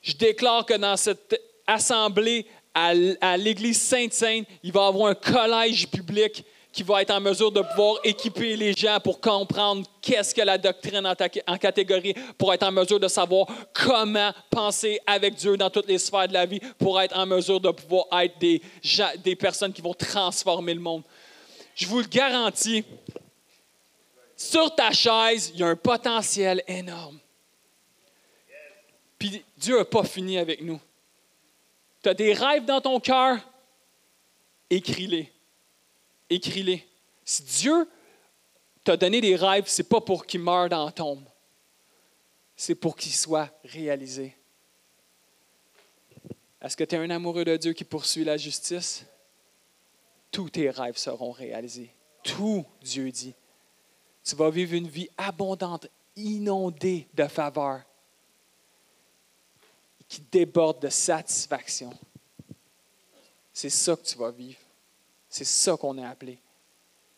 Speaker 1: Je déclare que dans cette assemblée à l'Église Sainte-Sainte, il va y avoir un collège public qui va être en mesure de pouvoir équiper les gens pour comprendre qu'est-ce que la doctrine en, catégorie, pour être en mesure de savoir comment penser avec Dieu dans toutes les sphères de la vie, pour être en mesure de pouvoir être des, des personnes qui vont transformer le monde. Je vous le garantis, sur ta chaise, il y a un potentiel énorme. Puis Dieu n'a pas fini avec nous. Tu as des rêves dans ton cœur, écris-les écris-les. Si Dieu t'a donné des rêves, ce n'est pas pour qu'ils meurent dans la tombe. C'est pour qu'ils soient réalisés. Est-ce que tu es un amoureux de Dieu qui poursuit la justice? Tous tes rêves seront réalisés. Tout, Dieu dit. Tu vas vivre une vie abondante, inondée de faveur, qui déborde de satisfaction. C'est ça que tu vas vivre. C'est ça qu'on est appelé.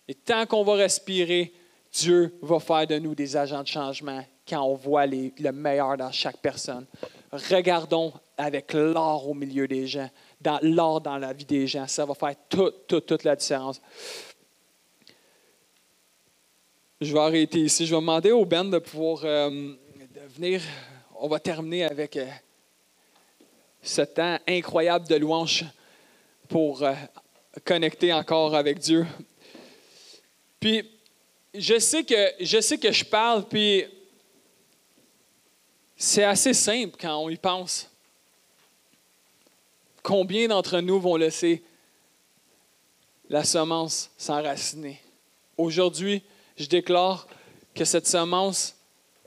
Speaker 1: Et tant qu'on va respirer, Dieu va faire de nous des agents de changement quand on voit le meilleur dans chaque personne. Regardons avec l'or au milieu des gens, dans l'or dans la vie des gens. Ça va faire toute, toute, toute la différence. Je vais arrêter ici. Je vais demander au Ben de pouvoir euh, venir. On va terminer avec euh, ce temps incroyable de louange pour euh, connecté encore avec Dieu. Puis, je sais que je, sais que je parle, puis c'est assez simple quand on y pense. Combien d'entre nous vont laisser la semence s'enraciner? Aujourd'hui, je déclare que cette semence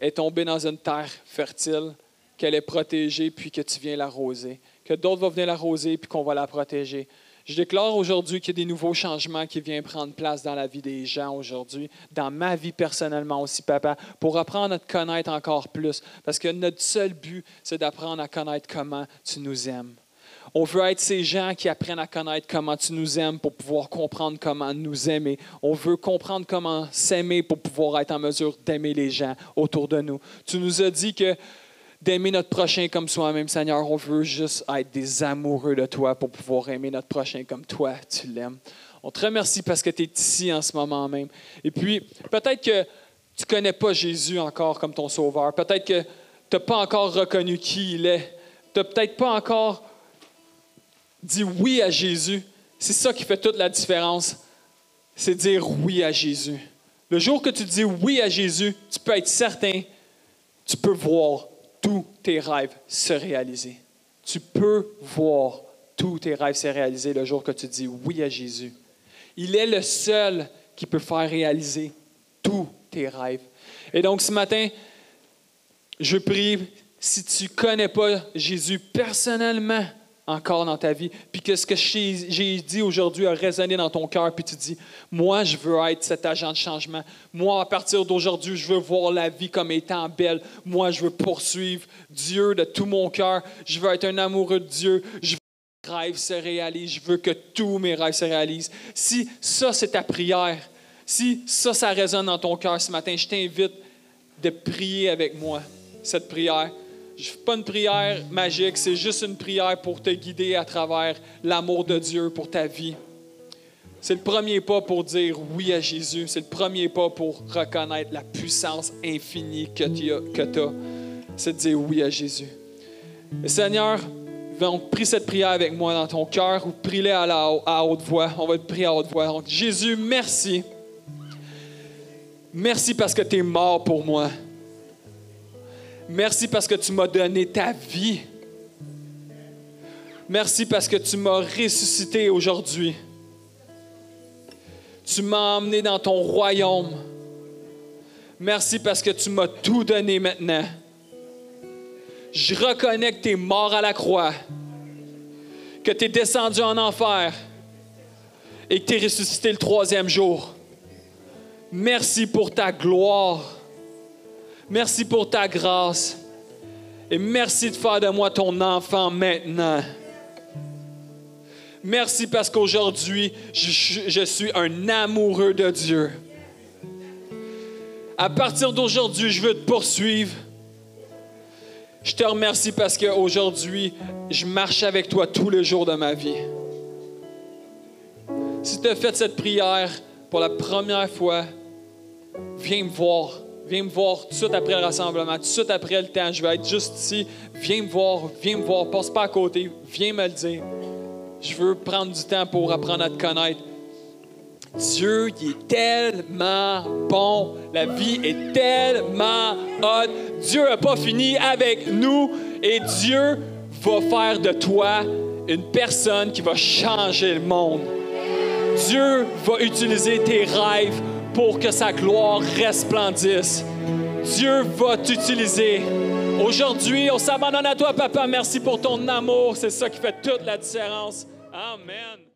Speaker 1: est tombée dans une terre fertile, qu'elle est protégée, puis que tu viens l'arroser. Que d'autres vont venir l'arroser, puis qu'on va la protéger. Je déclare aujourd'hui qu'il y a des nouveaux changements qui viennent prendre place dans la vie des gens aujourd'hui, dans ma vie personnellement aussi, papa, pour apprendre à te connaître encore plus. Parce que notre seul but, c'est d'apprendre à connaître comment tu nous aimes. On veut être ces gens qui apprennent à connaître comment tu nous aimes pour pouvoir comprendre comment nous aimer. On veut comprendre comment s'aimer pour pouvoir être en mesure d'aimer les gens autour de nous. Tu nous as dit que d'aimer notre prochain comme soi-même, Seigneur. On veut juste être des amoureux de toi pour pouvoir aimer notre prochain comme toi, tu l'aimes. On te remercie parce que tu es ici en ce moment même. Et puis, peut-être que tu ne connais pas Jésus encore comme ton sauveur. Peut-être que tu n'as pas encore reconnu qui il est. Tu n'as peut-être pas encore dit oui à Jésus. C'est ça qui fait toute la différence. C'est dire oui à Jésus. Le jour que tu dis oui à Jésus, tu peux être certain, tu peux voir tous tes rêves se réaliser. Tu peux voir tous tes rêves se réaliser le jour que tu dis oui à Jésus. Il est le seul qui peut faire réaliser tous tes rêves. Et donc ce matin, je prie, si tu ne connais pas Jésus personnellement, encore dans ta vie, puis que ce que j'ai dit aujourd'hui a résonné dans ton cœur, puis tu dis, moi, je veux être cet agent de changement. Moi, à partir d'aujourd'hui, je veux voir la vie comme étant belle. Moi, je veux poursuivre Dieu de tout mon cœur. Je veux être un amoureux de Dieu. Je veux que mes rêves se réalisent. Je veux que tous mes rêves se réalisent. Si ça, c'est ta prière, si ça, ça résonne dans ton cœur ce matin, je t'invite de prier avec moi cette prière. Je fais pas une prière magique, c'est juste une prière pour te guider à travers l'amour de Dieu pour ta vie. C'est le premier pas pour dire oui à Jésus. C'est le premier pas pour reconnaître la puissance infinie que tu as. C'est de dire oui à Jésus. Et Seigneur, donc, prie cette prière avec moi dans ton cœur ou prie-la à, haute voix. On va te prier à haute voix. Donc, Jésus, merci. Merci parce que tu es mort pour moi. Merci parce que tu m'as donné ta vie. Merci parce que tu m'as ressuscité aujourd'hui. tu m'as emmené dans ton royaume. Merci parce que tu m'as tout donné maintenant. Je reconnais que tu es mort à la croix, que tu es descendu en enfer et que tu es ressuscité le troisième jour. Merci pour ta gloire. Merci pour ta grâce. Et merci de faire de moi ton enfant maintenant. Merci parce qu'aujourd'hui, je, suis un amoureux de Dieu. À partir d'aujourd'hui, je veux te poursuivre. Je te remercie parce qu'aujourd'hui, je marche avec toi tous les jours de ma vie. Si tu as fait cette prière pour la première fois, viens me voir. Viens me voir tout après le rassemblement, tout après le temps. Je vais être juste ici. Viens me voir, viens me voir. Passe pas à côté. Viens me le dire. Je veux prendre du temps pour apprendre à te connaître. Dieu, il est tellement bon. La vie est tellement haute. Dieu n'a pas fini avec nous et Dieu va faire de toi une personne qui va changer le monde. Dieu va utiliser tes rêves pour que sa gloire resplendisse. Dieu va t'utiliser. Aujourd'hui, on s'abandonne à toi, Papa. Merci pour ton amour. C'est ça qui fait toute la différence. Amen.